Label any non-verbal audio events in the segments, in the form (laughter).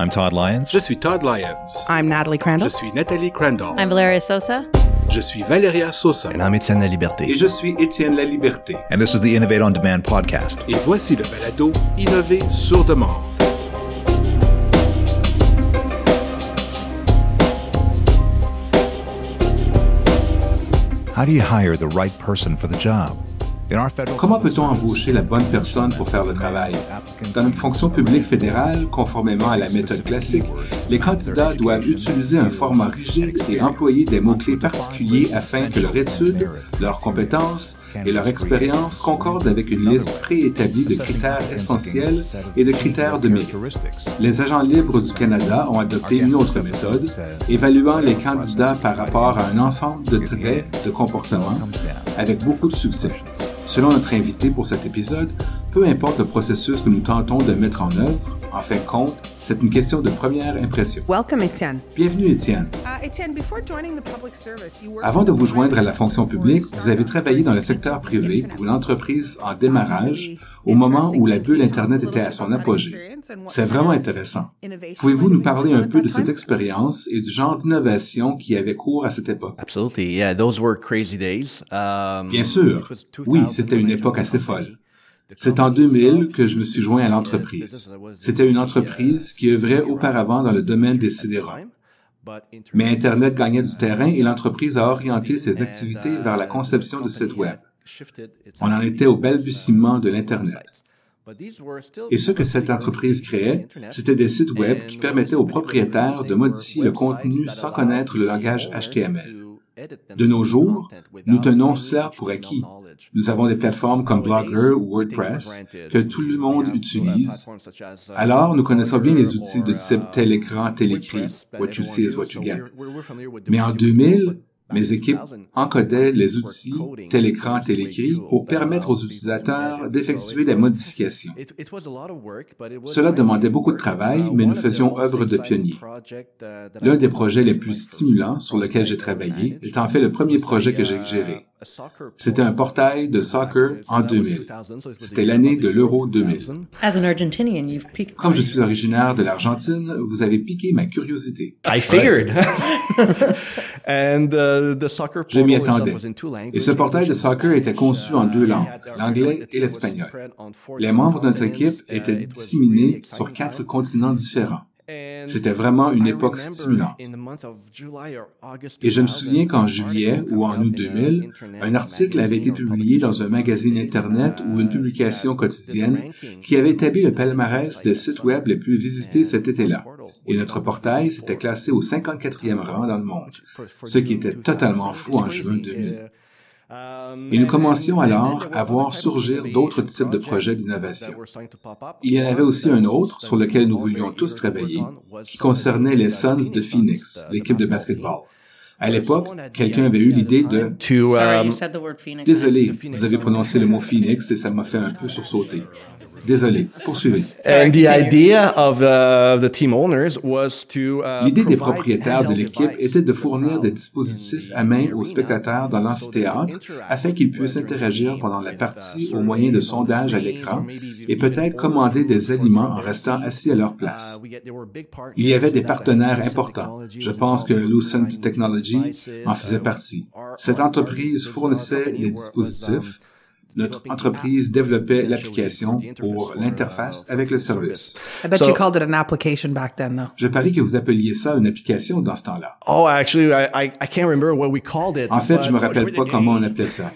I'm Todd Lyons. Je suis Todd Lyons. I'm Natalie Crandall. Je suis Nathalie Crandall. I'm Valeria Sosa. Je suis Valeria Sosa. And I'm Étienne La Liberté. Et je suis Étienne La Liberté. And this is the Innovate on Demand podcast. Et voici le balado Innover sur demande. How do you hire the right person for the job? Comment peut-on embaucher la bonne personne pour faire le travail? Dans une fonction publique fédérale, conformément à la méthode classique, les candidats doivent utiliser un format rigide et employer des mots-clés particuliers afin que leur étude, leurs compétences et leur expérience concordent avec une liste préétablie de critères essentiels et de critères de mérite. Les agents libres du Canada ont adopté une autre méthode, évaluant les candidats par rapport à un ensemble de traits de comportement avec beaucoup de succès. Selon notre invité pour cet épisode, peu importe le processus que nous tentons de mettre en œuvre, en fin de compte, c'est une question de première impression. Welcome, Etienne. Bienvenue, Étienne. Uh, Avant de vous joindre à la fonction publique, vous avez travaillé dans le secteur privé pour une entreprise en démarrage au moment où la bulle Internet était à son apogée. C'est vraiment intéressant. Pouvez-vous nous parler un peu de cette expérience et du genre d'innovation qui avait cours à cette époque? Absolutely. Yeah, those were crazy days. Um, Bien sûr. it was Oui, 2000 c'était une époque assez folle. C'est en 2000 que je me suis joint à l'entreprise. C'était une entreprise qui œuvrait auparavant dans le domaine des sidérats. Mais Internet gagnait du terrain et l'entreprise a orienté ses activités vers la conception de sites web. On en était au balbutiement de l'Internet. Et ce que cette entreprise créait, c'était des sites web qui permettaient aux propriétaires de modifier le contenu sans connaître le langage HTML. De nos jours, nous tenons cela pour acquis. Nous avons des plateformes comme Blogger ou WordPress que tout le monde utilise. Alors, nous connaissons bien les outils de type tel écran, tel écrit. What you see is what you get. Mais en 2000, mes équipes encodaient les outils tel écran, tel écrit pour permettre aux utilisateurs d'effectuer des modifications. Cela demandait beaucoup de travail, mais nous faisions œuvre de pionnier. L'un des projets les plus stimulants sur lequel j'ai travaillé est en fait le premier projet que j'ai géré. C'était un portail de soccer en 2000. C'était l'année de l'Euro 2000. As an Argentinian, you've piqued Comme je suis originaire de l'Argentine, vous avez piqué ma curiosité. I figured. (laughs) And uh, the soccer Je m'y attendais. Et ce portail de soccer était conçu en deux langues, l'anglais et l'espagnol. Les membres de notre équipe étaient disséminés sur quatre continents différents. C'était vraiment une époque stimulante. Et je me souviens qu'en juillet ou en août 2000, un article avait été publié dans un magazine Internet ou une publication quotidienne qui avait établi le palmarès des sites web les plus visités cet été-là. Et notre portail s'était classé au 54e rang dans le monde, ce qui était totalement fou en juin 2000. Et nous commencions alors à voir surgir d'autres types de projets d'innovation. Il y en avait aussi un autre sur lequel nous voulions tous travailler, qui concernait les Suns de Phoenix, l'équipe de basketball. À l'époque, quelqu'un avait eu l'idée de To, um, you said the word Phoenix. Désolé, vous avez prononcé le mot Phoenix et ça m'a fait un peu sursauter. Désolé, poursuivez. and the idea of uh, the team owners was to uh, L'idée des propriétaires de l'équipe était de fournir des dispositifs à main aux spectateurs dans l'amphithéâtre afin qu'ils puissent interagir pendant la partie au moyen de sondages à l'écran et peut-être commander des aliments en restant assis à leur place. Il y avait des partenaires importants. Je pense que Lucent Technology en faisait partie. Cette entreprise fournissait les dispositifs. Notre entreprise développait l'application pour l'interface avec le service. I bet So- you called it an application back then, though. Je parie que vous appeliez ça une application dans ce temps-là. Oh, actually, I, I, I can't remember what we called it. En fait, je me rappelle pas (laughs) comment on appelait ça.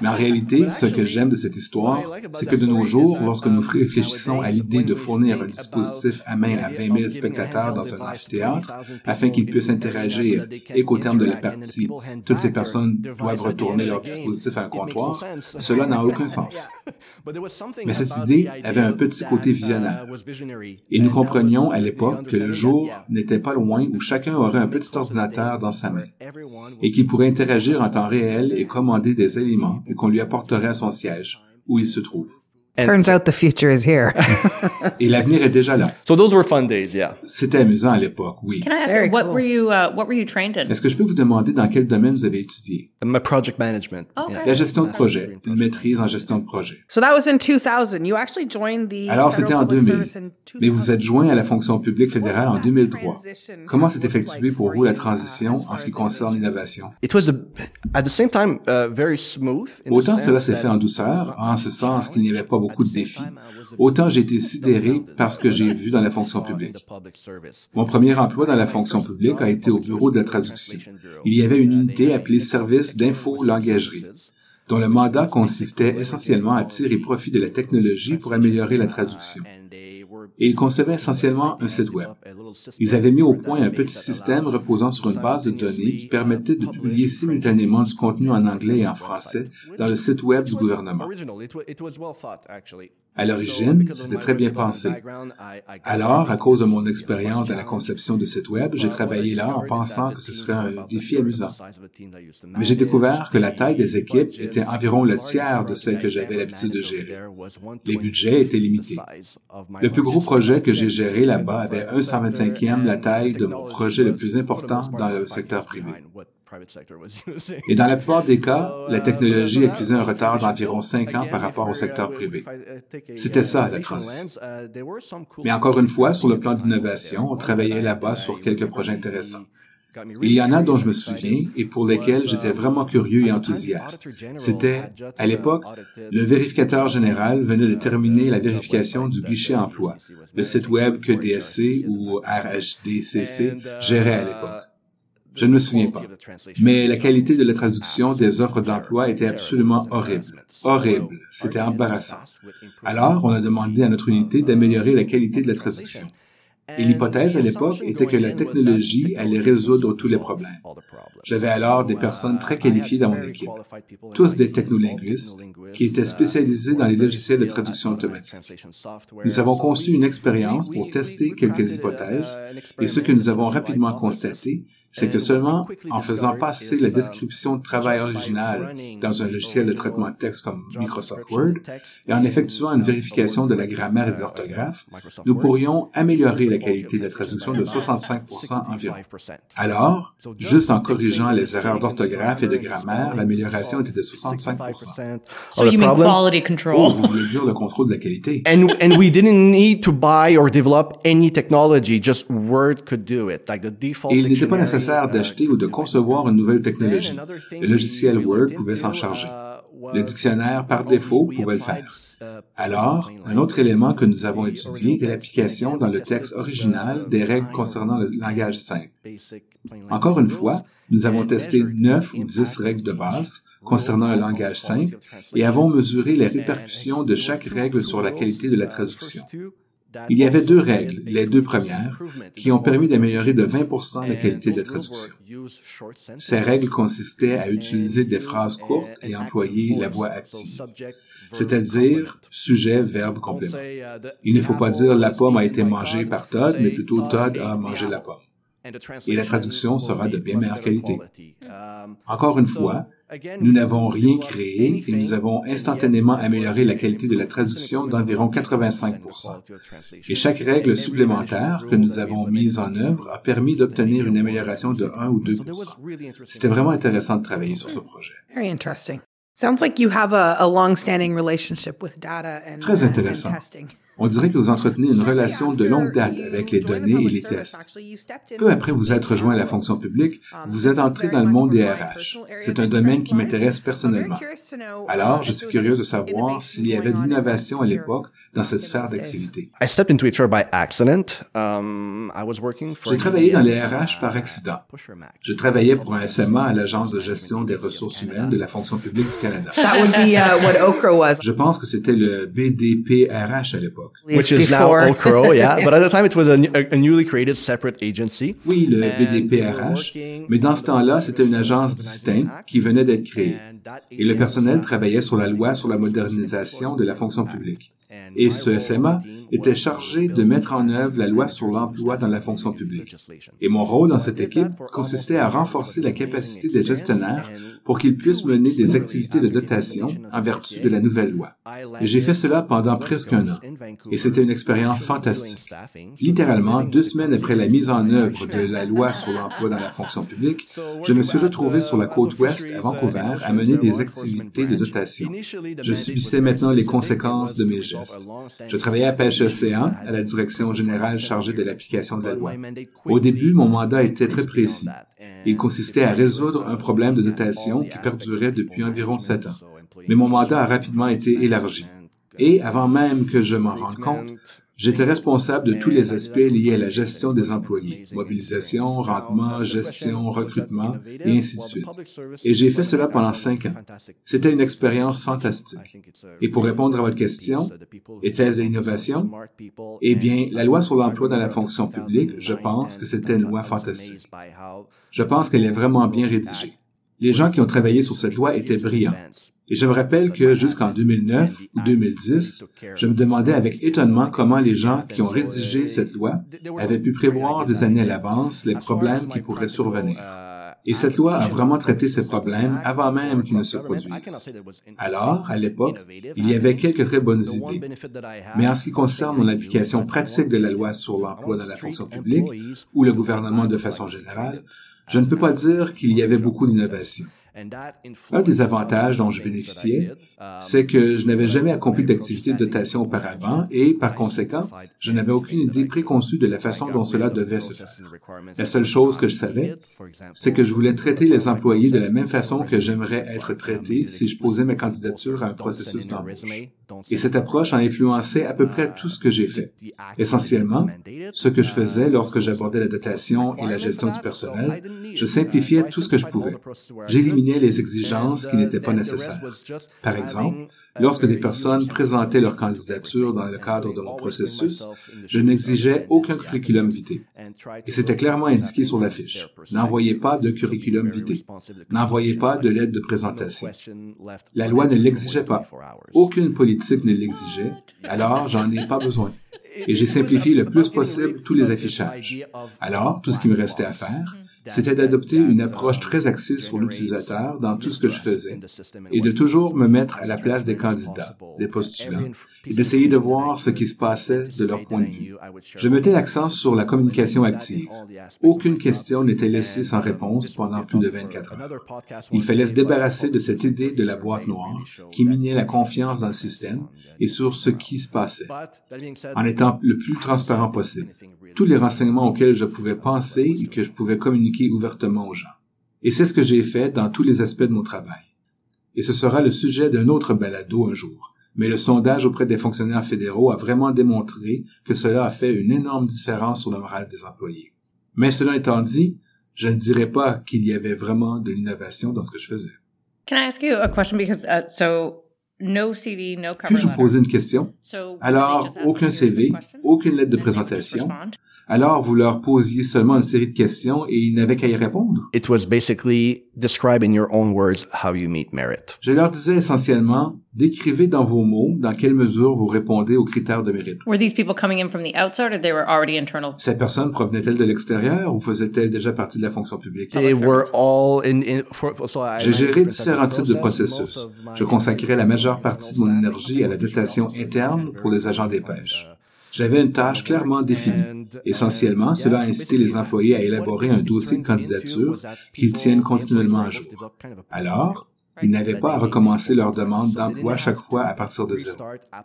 Mais en réalité, ce que j'aime de cette histoire, c'est que de nos jours, lorsque nous réfléchissons à l'idée de fournir un dispositif à main à 20 000 spectateurs dans un amphithéâtre afin qu'ils puissent interagir et qu'au terme de la partie, toutes ces personnes doivent retourner leur dispositif à un comptoir, cela n'a aucun sens. Mais cette idée avait un petit côté visionnaire. Et nous comprenions à l'époque que le jour n'était pas loin où chacun aurait un petit ordinateur dans sa main et qu'il pourrait interagir en temps réel et commander des aliments et qu'on lui apporterait à son siège, où il se trouve. Turns out the future is here. (laughs) Et l'avenir est déjà là. So those were fun days, yeah. C'était amusant à l'époque, oui. Can I ask you, what cool. were you uh, what were you trained in? Est-ce que je peux vous demander dans quel domaine vous avez étudié? My project management. Okay. La gestion de projet, une maîtrise en gestion de projet. so that was in 2000. You actually joined the Alors, c'était en Public 2000. Service in Mais vous êtes joint à la fonction publique fédérale en 2003. transition Comment s'est effectuée pour vous la transition en ce qui concerne l'innovation? It was a, at the same time uh, very smooth. Autant cela s'est fait en douceur, en ce sens qu'il n'y avait pas beaucoup de défis, autant j'ai été sidéré par ce que j'ai vu dans la fonction publique. Mon premier emploi dans la fonction publique a été au bureau de la traduction. Il y avait une unité appelée Service d'info-langagerie, dont le mandat consistait essentiellement à tirer profit de la technologie pour améliorer la traduction. Et ils concevaient essentiellement un site web. Ils avaient mis au point un petit système reposant sur une base de données qui permettait de publier simultanément du contenu en anglais et en français dans le site web du gouvernement. À l'origine, c'était très bien pensé. Alors, à cause de mon expérience dans la conception de sites web, j'ai travaillé là en pensant que ce serait un défi amusant. Mais j'ai découvert que la taille des équipes était environ le tiers de celle que j'avais l'habitude de gérer. Les budgets étaient limités. Le plus gros projet que j'ai géré là-bas avait un 125e la taille de mon projet le plus important dans le secteur privé. (laughs) Et dans la plupart des cas, la technologie accusait un retard d'environ 5 ans par rapport au secteur privé. C'était ça, la transition. Mais encore une fois, sur le plan d'innovation, on travaillait là-bas sur quelques projets intéressants. Il y en a dont je me souviens et pour lesquels j'étais vraiment curieux et enthousiaste. C'était, à l'époque, le vérificateur général venait de terminer la vérification du guichet emploi, le site web que DSC ou RHDCC gérait à l'époque. Je ne me souviens pas. Mais la qualité de la traduction des offres d'emploi était absolument horrible. Horrible. C'était embarrassant. Alors, on a demandé à notre unité d'améliorer la qualité de la traduction. Et l'hypothèse à l'époque était que la technologie allait résoudre tous les problèmes. J'avais alors des personnes très qualifiées dans mon équipe, tous des technolinguistes, qui étaient spécialisés dans les logiciels de traduction automatique. Nous avons conçu une expérience pour tester quelques hypothèses, et ce que nous avons rapidement constaté, c'est que seulement en faisant passer la description de travail originale dans un logiciel de traitement de texte comme Microsoft Word et en effectuant une vérification de la grammaire et de l'orthographe, nous pourrions améliorer la qualité de la traduction de 65 environ. Alors, juste en corrigeant les erreurs d'orthographe et de grammaire, l'amélioration était de 65 So you mean quality control? Oh, vous voulez dire le contrôle de la qualité? And and we didn't need to buy or develop any technology. Just Word could do it. Like the default. Et il n'était pas dictionary, d'acheter ou de concevoir une nouvelle technologie. Le logiciel Word pouvait s'en charger. Le dictionnaire, par défaut, pouvait le faire. Alors, un autre élément que nous avons étudié était l'application dans le texte original des règles concernant le langage simple. Encore une fois, nous avons testé neuf ou dix règles de base concernant le langage simple et avons mesuré les répercussions de chaque règle sur la qualité de la traduction. Il y avait deux règles, les deux premières, qui ont permis d'améliorer de 20% la qualité de la traduction. Ces règles consistaient à utiliser des phrases courtes et employer la voix active, c'est-à-dire sujet, verbe, complément. Il ne faut pas dire la pomme a été mangée par Todd, mais plutôt Todd a mangé la pomme. Et la traduction sera de bien meilleure qualité. Encore une fois, nous n'avons rien créé et nous avons instantanément amélioré la qualité de la traduction d'environ 85 Et chaque règle supplémentaire que nous avons mise en œuvre a permis d'obtenir une amélioration de 1 ou 2 C'était vraiment intéressant de travailler sur ce projet. Very interesting. Sounds like you have a, a long-standing relationship with data and, Très intéressant. On dirait que vous entretenez une relation de longue date avec les données et les tests. Peu après vous être rejoint à la fonction publique, vous êtes entré dans le monde des RH. C'est un domaine qui m'intéresse personnellement. Alors, je suis curieux de savoir s'il y avait de l'innovation à l'époque dans cette sphère d'activité. I stepped into HR by accident. Um, I was working for J'ai travaillé dans les uh, RH par accident. Pusher Mac. Je travaillais pour un SMA à l'Agence de gestion des ressources humaines de la fonction publique du Canada. That would be uh, what Okra was. Je pense que c'était le BDPRH à l'époque. Which is now Before. Okro, yeah. (laughs) But at the time, it was a, new- a, a newly created separate agency. Oui, le BDPRH, mais dans ce temps-là, c'était une agence distincte qui venait d'être créée. Et le personnel travaillait sur la loi sur la modernisation de la fonction publique. Et ce SMA était chargé de mettre en œuvre la loi sur l'emploi dans la fonction publique. Et mon rôle dans cette équipe consistait à renforcer la capacité des gestionnaires pour qu'ils puissent mener des activités de dotation en vertu de la nouvelle loi. Et j'ai fait cela pendant presque un an. Et c'était une expérience fantastique. Littéralement, deux semaines après la mise en œuvre de la loi sur l'emploi dans la fonction publique, je me suis retrouvé sur la côte ouest à Vancouver à mener des activités de dotation. Je subissais maintenant les conséquences de mes gestes. Je travaillais à Pêche Océan, à la direction générale chargée de l'application de la loi. Au début, mon mandat était très précis. Il consistait à résoudre un problème de dotation qui perdurait depuis environ sept ans. Mais mon mandat a rapidement été élargi. Et avant même que je m'en rende compte, J'étais responsable de tous les aspects liés à la gestion des employés, mobilisation, rendement, gestion, recrutement, et ainsi de suite. Et j'ai fait cela pendant cinq ans. C'était une expérience fantastique. Et pour répondre à votre question, était-ce de l'innovation? Eh bien, la loi sur l'emploi dans la fonction publique, je pense que c'était une loi fantastique. Je pense qu'elle est vraiment bien rédigée. Les gens qui ont travaillé sur cette loi étaient brillants. Et je me rappelle que jusqu'en 2009 ou 2010, je me demandais avec étonnement comment les gens qui ont rédigé cette loi avaient pu prévoir des années à l'avance les problèmes qui pourraient survenir. Et cette loi a vraiment traité ces problèmes avant même qu'ils ne se produisent. Alors, à l'époque, il y avait quelques très bonnes idées. Mais en ce qui concerne mon application pratique de la loi sur l'emploi dans la fonction publique ou le gouvernement de façon générale, je ne peux pas dire qu'il y avait beaucoup d'innovation. Un des avantages dont je bénéficiais, c'est que je n'avais jamais accompli d'activité de dotation auparavant et, par conséquent, je n'avais aucune idée préconçue de la façon dont cela devait se faire. La seule chose que je savais, c'est que je voulais traiter les employés de la même façon que j'aimerais être traité si je posais ma candidature à un processus d'embauche. Et cette approche a influencé à peu près tout ce que j'ai fait. Essentiellement, ce que je faisais lorsque j'abordais la dotation et la gestion du personnel, je simplifiais tout ce que je pouvais. J'éliminais les exigences qui n'étaient pas nécessaires. Par exemple, lorsque des personnes présentaient leur candidature dans le cadre de mon processus, je n'exigeais aucun curriculum vitae. Et c'était clairement indiqué sur la fiche. N'envoyez pas de curriculum vitae. N'envoyez pas de lettre de présentation. La loi ne l'exigeait pas. Aucune politique ne l'exigeait. Alors, j'en ai pas besoin et j'ai simplifié le plus possible tous les affichages. Alors, tout ce qui me restait à faire, c'était d'adopter une approche très axée sur l'utilisateur dans tout ce que je faisais et de toujours me mettre à la place des candidats, des postulants, et d'essayer de voir ce qui se passait de leur point de vue. Je mettais l'accent sur la communication active. Aucune question n'était laissée sans réponse pendant plus de 24 heures. Il fallait se débarrasser de cette idée de la boîte noire qui minait la confiance dans le système et sur ce qui se passait, en étant le plus transparent possible tous les renseignements auxquels je pouvais penser et que je pouvais communiquer ouvertement aux gens. Et c'est ce que j'ai fait dans tous les aspects de mon travail. Et ce sera le sujet d'un autre balado un jour. Mais le sondage auprès des fonctionnaires fédéraux a vraiment démontré que cela a fait une énorme différence sur le moral des employés. Mais cela étant dit, je ne dirais pas qu'il y avait vraiment de l'innovation dans ce que je faisais. Can I ask you a question? Because so puis-je vous poser une question? Alors, aucun CV, aucune lettre de présentation. Alors, vous leur posiez seulement une série de questions et ils n'avaient qu'à y répondre. It was basically describe in your own words how you meet merit. Je leur disais essentiellement, décrivez dans vos mots dans quelle mesure vous répondez aux critères de mérite. Were these people coming in from the outside or they were already internal? Ces personnes provenaient-elles de l'extérieur ou faisaient-elles déjà partie de la fonction publique? They were all in, in for, so J'ai géré différents types de processus. Je consacrais la majeure partie de mon énergie à la dotation interne pour les agents des pêches. J'avais une tâche clairement définie. Essentiellement, cela a incité les employés à élaborer un dossier de candidature qu'ils tiennent continuellement à jour. Alors, ils n'avaient pas à recommencer leur demande d'emploi chaque fois à partir de zéro.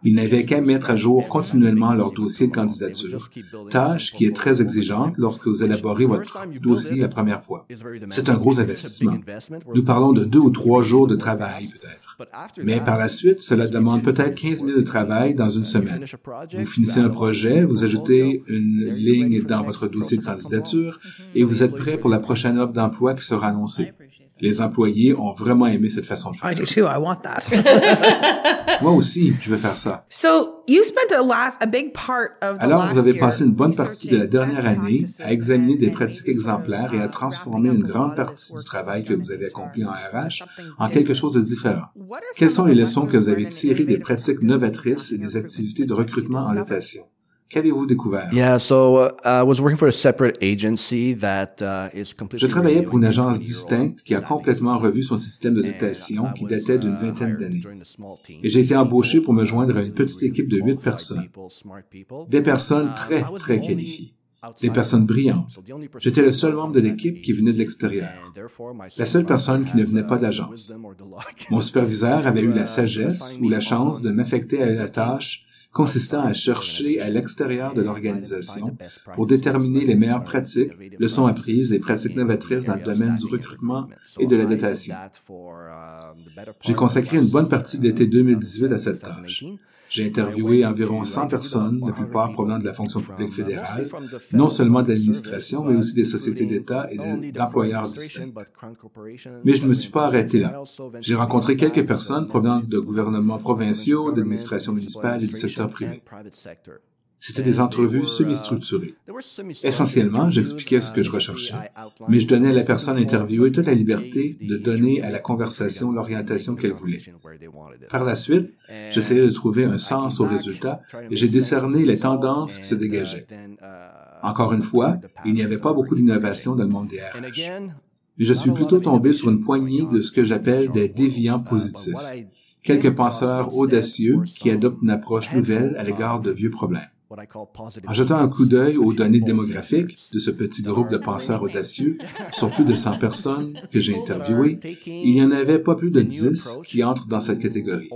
Ils n'avaient qu'à mettre à jour continuellement leur dossier de candidature, tâche qui est très exigeante lorsque vous élaborez votre dossier la première fois. C'est un gros investissement. Nous parlons de deux ou trois jours de travail peut-être. Mais par la suite, cela demande peut-être 15 minutes de travail dans une semaine. Vous finissez un projet, vous ajoutez une ligne dans votre dossier de candidature et vous êtes prêt pour la prochaine offre d'emploi qui sera annoncée. Les employés ont vraiment aimé cette façon de I faire. do too. I want that. (laughs) (laughs) Moi aussi, je veux faire ça. so you spent a last a big part of the Alors, vous avez year passé une bonne partie de la dernière année à examiner des pratiques exemplaires et à transformer une grande partie du travail que vous avez accompli en RH en quelque chose de différent. Quelles sont les leçons que vous avez tirées des pratiques novatrices et des activités de recrutement en notation? Qu'avez-vous découvert? Yeah, so uh, I was working for a separate agency that uh, is completely. Je travaillais pour une agence distincte qui a complètement revu son système de And notation I qui datait d'une uh, vingtaine d'années. Et j'ai été embauché pour me joindre à une petite équipe de huit personnes. Des personnes Uh, très, très qualifiées. Des personnes brillantes. J'étais le seul membre de l'équipe qui venait de l'extérieur. La seule personne qui ne venait pas uh, luck Mon superviseur (laughs) avait eu la uh, sagesse ou la chance de m'affecter à la tâche consistant à chercher à l'extérieur de l'organisation pour déterminer les meilleures pratiques, leçons apprises et pratiques novatrices dans le domaine du recrutement et de la dotation. J'ai consacré une bonne partie de l'été 2018 à cette tâche. J'ai interviewé environ 100 personnes, la plupart provenant de la fonction publique fédérale, non seulement de l'administration, mais aussi des sociétés d'État et de- d'employeurs distincts. Mais je ne me suis pas arrêté là. J'ai rencontré quelques personnes provenant de gouvernements provinciaux, d'administrations municipales et du secteur privé. C'était des entrevues semi-structurées. Essentiellement, j'expliquais ce que je recherchais, mais je donnais à la personne interviewée toute la liberté de donner à la conversation l'orientation qu'elle voulait. Par la suite, j'essayais de trouver un sens au résultat et j'ai décerné les tendances qui se dégageaient. Encore une fois, il n'y avait pas beaucoup d'innovation dans le monde des RH. Mais je suis plutôt tombé sur une poignée de ce que j'appelle des déviants positifs, quelques penseurs audacieux qui adoptent une approche nouvelle à l'égard de vieux problèmes. En jetant un coup d'œil aux données démographiques de ce petit groupe de penseurs audacieux sur plus de 100 personnes que j'ai interviewées, il n'y en avait pas plus de 10 qui entrent dans cette catégorie.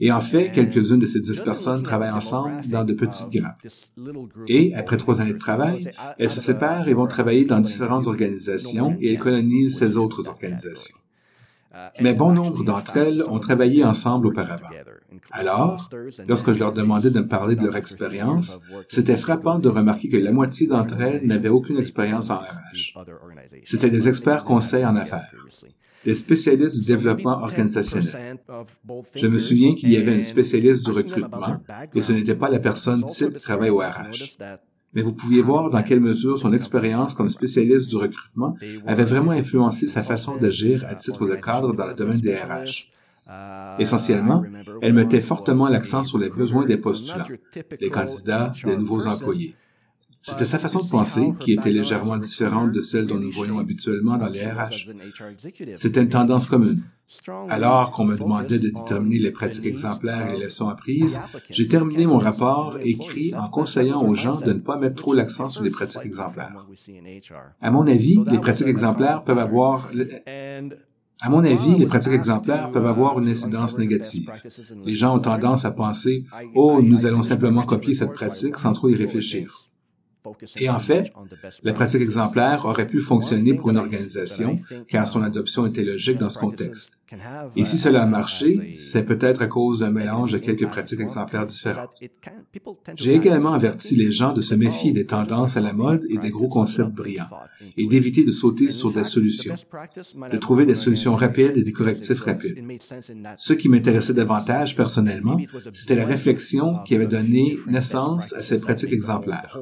Et en fait, quelques-unes de ces 10 personnes travaillent ensemble dans de petites grappes. Et, après trois années de travail, elles se séparent et vont travailler dans différentes organisations et elles colonisent ces autres organisations. Mais bon nombre d'entre elles ont travaillé ensemble auparavant. Alors, lorsque je leur demandais de me parler de leur expérience, c'était frappant de remarquer que la moitié d'entre elles n'avaient aucune expérience en RH. C'était des experts conseils en affaires, des spécialistes du développement organisationnel. Je me souviens qu'il y avait une spécialiste du recrutement, et ce n'était pas la personne type qui travaille au RH. Mais vous pouviez voir dans quelle mesure son expérience comme spécialiste du recrutement avait vraiment influencé sa façon d'agir à titre de cadre dans le domaine des RH. Essentiellement, elle mettait fortement l'accent sur les besoins des postulants, les candidats, les nouveaux employés. C'était sa façon de penser qui était légèrement différente de celle dont nous voyons habituellement dans les RH. C'était une tendance commune. Alors qu'on me demandait de déterminer les pratiques exemplaires et les leçons apprises, j'ai terminé mon rapport écrit en conseillant aux gens de ne pas mettre trop l'accent sur les pratiques exemplaires. À mon avis, les pratiques exemplaires peuvent avoir à mon avis, les pratiques exemplaires peuvent avoir une incidence négative. Les gens ont tendance à penser, oh, nous allons simplement copier cette pratique sans trop y réfléchir. Et en fait, la pratique exemplaire aurait pu fonctionner pour une organisation, car son adoption était logique dans ce contexte. Et si cela a marché, c'est peut-être à cause d'un mélange de quelques pratiques exemplaires différentes. J'ai également averti les gens de se méfier des tendances à la mode et des gros concepts brillants, et d'éviter de sauter sur des solutions, de trouver des solutions rapides et des correctifs rapides. Ce qui m'intéressait davantage personnellement, c'était la réflexion qui avait donné naissance à ces pratiques exemplaires,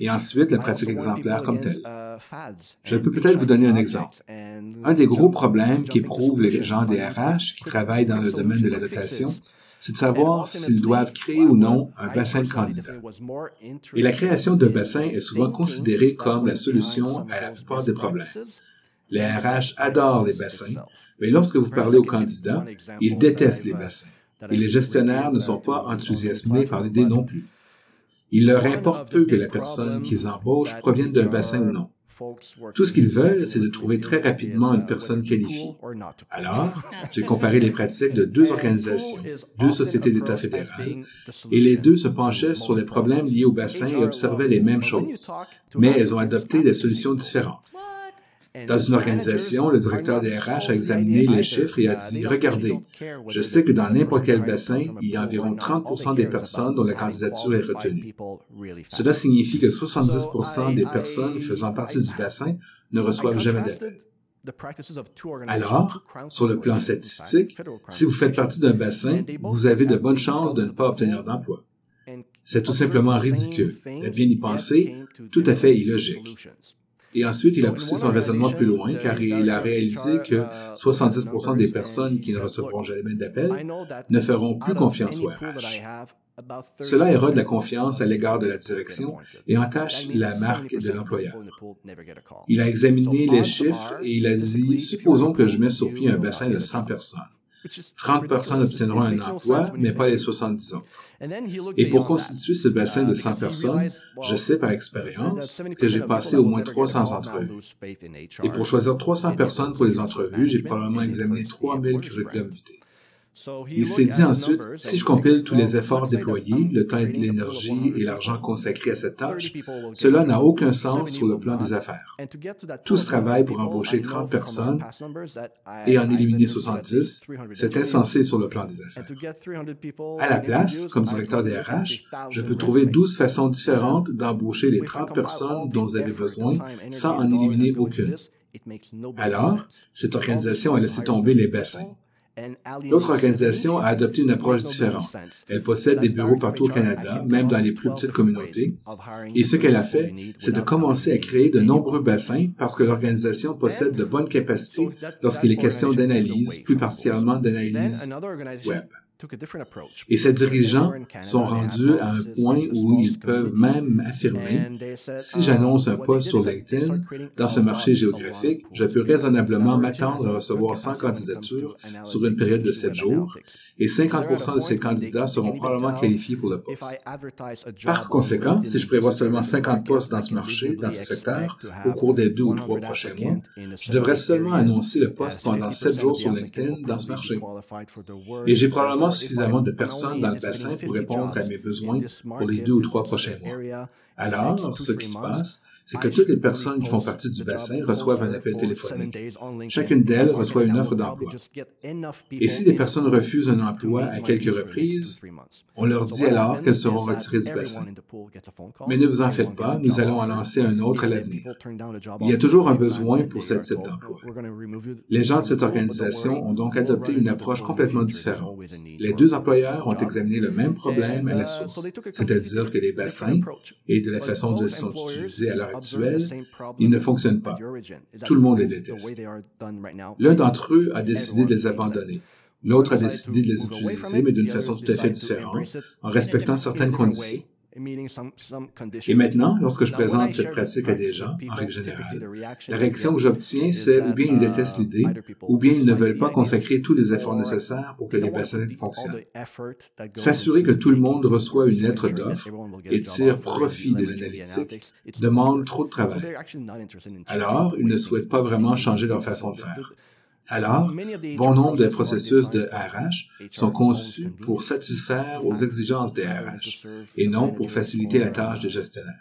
et ensuite la pratique exemplaire comme telle. Je peux peut-être vous donner un exemple. Un des gros problèmes qui éprouvent les gens des RH qui travaillent dans le domaine de la dotation, c'est de savoir s'ils doivent créer ou non un bassin de candidats. Et la création d'un bassin est souvent considérée comme la solution à la plupart des problèmes. Les RH adorent les bassins, mais lorsque vous parlez aux candidats, ils détestent les bassins. Et les gestionnaires ne sont pas enthousiasmés par l'idée non plus. Il leur importe peu que la personne qu'ils embauchent provienne d'un bassin ou non. Tout ce qu'ils veulent, c'est de trouver très rapidement une personne qualifiée. Alors, j'ai comparé les pratiques de deux organisations, deux sociétés d'État fédérales, et les deux se penchaient sur les problèmes liés au bassin et observaient les mêmes choses, mais elles ont adopté des solutions différentes. Dans une organisation, le directeur des RH a examiné les chiffres et a dit, regardez, je sais que dans n'importe quel bassin, il y a environ 30% des personnes dont la candidature est retenue. Cela signifie que 70% des personnes faisant partie du bassin ne reçoivent jamais d'appel. Alors, sur le plan statistique, si vous faites partie d'un bassin, vous avez de bonnes chances de ne pas obtenir d'emploi. C'est tout simplement ridicule. À bien y penser, tout à fait illogique. Et ensuite, il a poussé son raisonnement plus loin car il a réalisé que 70% des personnes qui ne recevront jamais d'appel ne feront plus confiance au RH. Cela érode la confiance à l'égard de la direction et entache la marque de l'employeur. Il a examiné les chiffres et il a dit, supposons que je mets sur pied un bassin de 100 personnes. 30 personnes obtiendront un emploi, mais pas les 70 autres. Et pour constituer ce bassin de 100 personnes, je sais par expérience que j'ai passé au moins 300 entrevues. Et pour choisir 300 personnes pour les entrevues, j'ai probablement examiné 3000 curriculums vitae. Il s'est dit ensuite, si je compile tous les efforts déployés, le temps et l'énergie et l'argent consacrés à cette tâche, cela n'a aucun sens sur le plan des affaires. Tout ce travail pour embaucher 30 personnes et en éliminer 70, c'est insensé sur le plan des affaires. À la place, comme directeur des RH, je peux trouver 12 façons différentes d'embaucher les 30 personnes dont vous avez besoin sans en éliminer aucune. Alors, cette organisation a laissé tomber les bassins. L'autre organisation a adopté une approche différente. Elle possède des bureaux partout au Canada, même dans les plus petites communautés. Et ce qu'elle a fait, c'est de commencer à créer de nombreux bassins parce que l'organisation possède de bonnes capacités lorsqu'il est question d'analyse, plus particulièrement d'analyse web. Et ces dirigeants sont rendus à un point où ils peuvent même affirmer, si j'annonce un poste sur LinkedIn, dans ce marché géographique, je peux raisonnablement m'attendre à recevoir 100 candidatures sur une période de 7 jours, et 50% de ces candidats seront probablement qualifiés pour le poste? Par conséquent, si je prévois seulement 50 postes dans ce marché, dans ce secteur, au cours des deux ou trois prochains mois, je devrais seulement annoncer le poste pendant 7 jours sur LinkedIn dans ce marché. Et j'ai probablement suffisamment de personnes dans le bassin pour répondre à mes besoins pour les deux ou trois prochains mois. Alors, ce qui se passe, c'est que toutes les personnes qui font partie du bassin reçoivent un appel téléphonique. Chacune d'elles reçoit une offre d'emploi. Et si des personnes refusent un emploi à quelques reprises, on leur dit alors qu'elles seront retirées du bassin. Mais ne vous en faites pas, nous allons en lancer un autre à l'avenir. Il y a toujours un besoin pour ce type d'emploi. Les gens de cette organisation ont donc adopté une approche complètement différente. Les deux employeurs ont examiné le même problème à la source, c'est-à-dire que les bassins et de la façon dont ils sont utilisés à l'heure actuelle, ils ne fonctionnent pas. Tout le monde les déteste. L'un d'entre eux a décidé de les abandonner. L'autre a décidé de les utiliser, mais d'une façon tout à fait différente, en respectant certaines conditions. Et maintenant, lorsque je présente cette pratique à des gens, en règle générale, la réaction que j'obtiens, c'est ou bien ils détestent l'idée, ou bien ils ne veulent pas consacrer tous les efforts nécessaires pour que les bassins fonctionnent. S'assurer que tout le monde reçoit une lettre d'offre et tire profit de l'analytique demande trop de travail. Alors, ils ne souhaitent pas vraiment changer leur façon de faire. Alors, bon nombre de processus de RH sont conçus pour satisfaire aux exigences des RH et non pour faciliter la tâche des gestionnaires.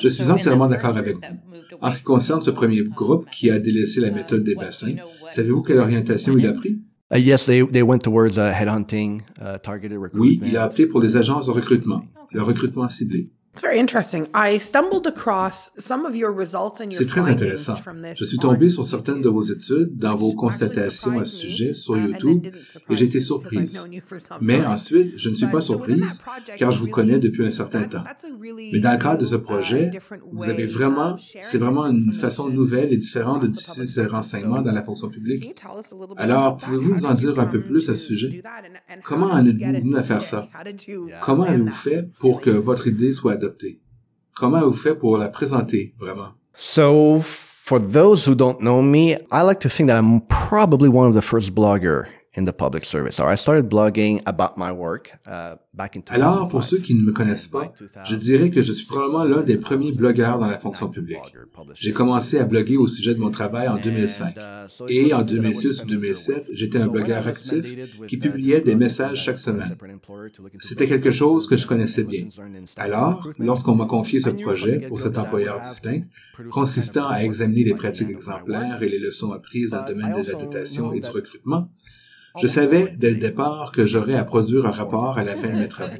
Je suis entièrement d'accord avec vous. En ce qui concerne ce premier groupe qui a délaissé la méthode des bassins, savez-vous quelle orientation il a pris? Oui, il a opté pour des agences de recrutement, le recrutement ciblé. It's very interesting. I stumbled across some of your results and your C'est très intéressant. Je suis tombé sur certaines de vos études dans vos constatations à ce sujet sur YouTube et j'ai été surprise. Mais ensuite, je ne suis pas surprise car je vous connais depuis un certain temps. Mais dans le cadre de ce projet, vous avez vraiment, c'est vraiment une façon nouvelle et différente de diffuser ces renseignements dans la fonction publique. Alors, pouvez-vous nous en dire un peu plus à ce sujet? Comment en êtes-vous venu à faire ça? Comment avez-vous fait pour que votre idée soit Comment avez-vous fait pour la présenter, vraiment? So, for those who don't know me, I like to think that I'm probably one of the first blogger in the public service. So I started blogging about my work uh, back in Alors, pour ceux qui ne me connaissent pas, je dirais que je suis probablement l'un des premiers blogueurs dans la fonction publique. J'ai commencé à bloguer au sujet de mon travail en 2005. Et en 2006 ou 2007, j'étais un blogueur actif qui publiait des messages chaque semaine. C'était quelque chose que je connaissais bien. Alors, lorsqu'on m'a confié ce projet pour cet employeur distinct, consistant à examiner les pratiques exemplaires et les leçons apprises dans le domaine de la dotation et du recrutement, je savais dès le départ que j'aurais à produire un rapport à la fin de (laughs) mes travaux.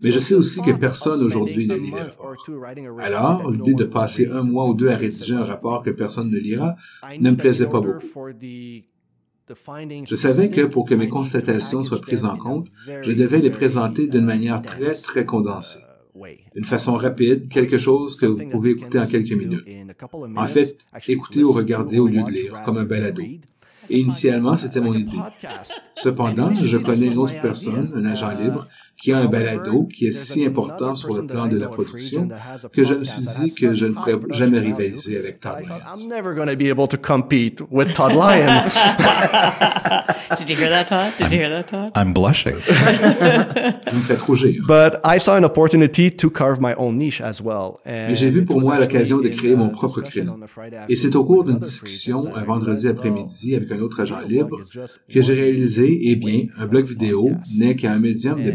Mais je sais aussi que personne aujourd'hui ne lit les rapports. Alors, l'idée de passer un mois ou deux à rédiger un rapport que personne ne lira ne me plaisait pas beaucoup. Je savais que pour que mes constatations soient prises en compte, je devais les présenter d'une manière très, très condensée. D'une façon rapide, quelque chose que vous pouvez écouter en quelques minutes. En fait, écouter ou regarder au lieu de lire, comme un balado. Initialement, c'était mon idée. Cependant, je connais une autre personne, un agent libre, qui a un balado qui est si important sur le plan de la production que je me suis dit que je ne pourrais jamais rivaliser avec Todd Lyons. I'm never going to be able to compete with Todd Lyon. (laughs) Did you hear that, Todd? Did you hear that, Todd? I'm blushing. (laughs) Vous me faites rougir. but I saw an opportunity to carve my own niche as well. Mais j'ai vu pour moi l'occasion de créer mon propre créneau. Et c'est au cours d'une discussion un vendredi après-midi avec un autre agent libre que j'ai réalisé, eh bien, un blog vidéo n'est qu'un médium de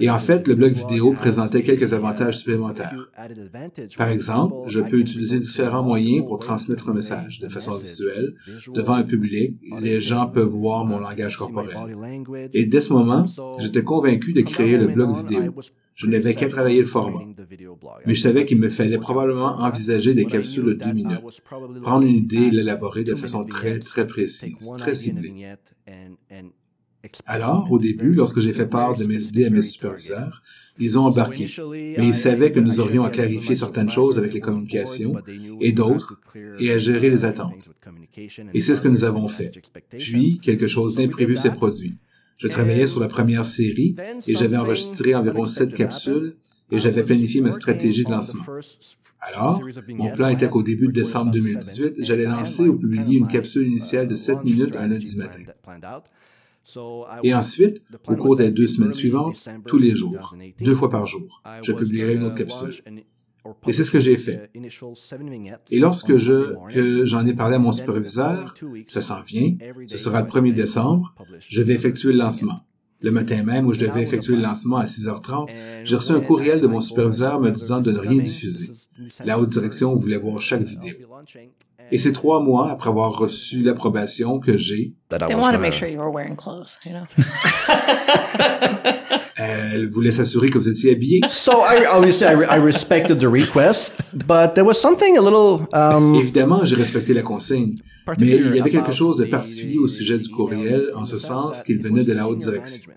Et en fait, le blog vidéo présentait quelques avantages supplémentaires. Par exemple, je peux utiliser différents moyens pour transmettre un message de façon visuelle devant un public. Les gens peuvent voir mon langage corporel. Et dès ce moment, j'étais convaincu de créer le blog vidéo. Je n'avais qu'à travailler le format. Mais je savais qu'il me fallait probablement envisager des capsules de deux minutes, prendre une idée et l'élaborer de façon très, très précise, très ciblée. Alors, au début, lorsque j'ai fait part de mes idées à mes superviseurs, ils ont embarqué. Mais ils savaient que nous aurions à clarifier certaines choses avec les communications et d'autres, et à gérer les attentes. Et c'est ce que nous avons fait. Puis, quelque chose d'imprévu s'est produit. Je travaillais sur la première série et j'avais enregistré environ sept capsules et j'avais planifié ma stratégie de lancement. Alors, mon plan était qu'au début de décembre 2018, j'allais lancer ou publier une capsule initiale de 7 minutes un lundi matin. Et ensuite, au cours des deux semaines suivantes, tous les jours, deux fois par jour, je publierai une autre capsule. Et c'est ce que j'ai fait. Et lorsque je, que j'en ai parlé à mon superviseur, ça s'en vient, ce sera le 1er décembre, je vais effectuer le lancement. Le matin même où je devais effectuer le lancement à 6h30, j'ai reçu un courriel de mon superviseur me disant de ne rien diffuser. La haute direction voulait voir chaque vidéo. Et c'est trois mois après avoir reçu l'approbation que j'ai. That I They was want to gonna- make sure you were wearing clothes, you know? (laughs) Elle voulait s'assurer que vous étiez habillé. So I obviously I, re- I respected the request, but there was something a little um, Évidemment, j'ai respecté la consigne. Mais il y avait quelque chose de particulier au sujet du courriel, en ce sens qu'il venait de la haute direction.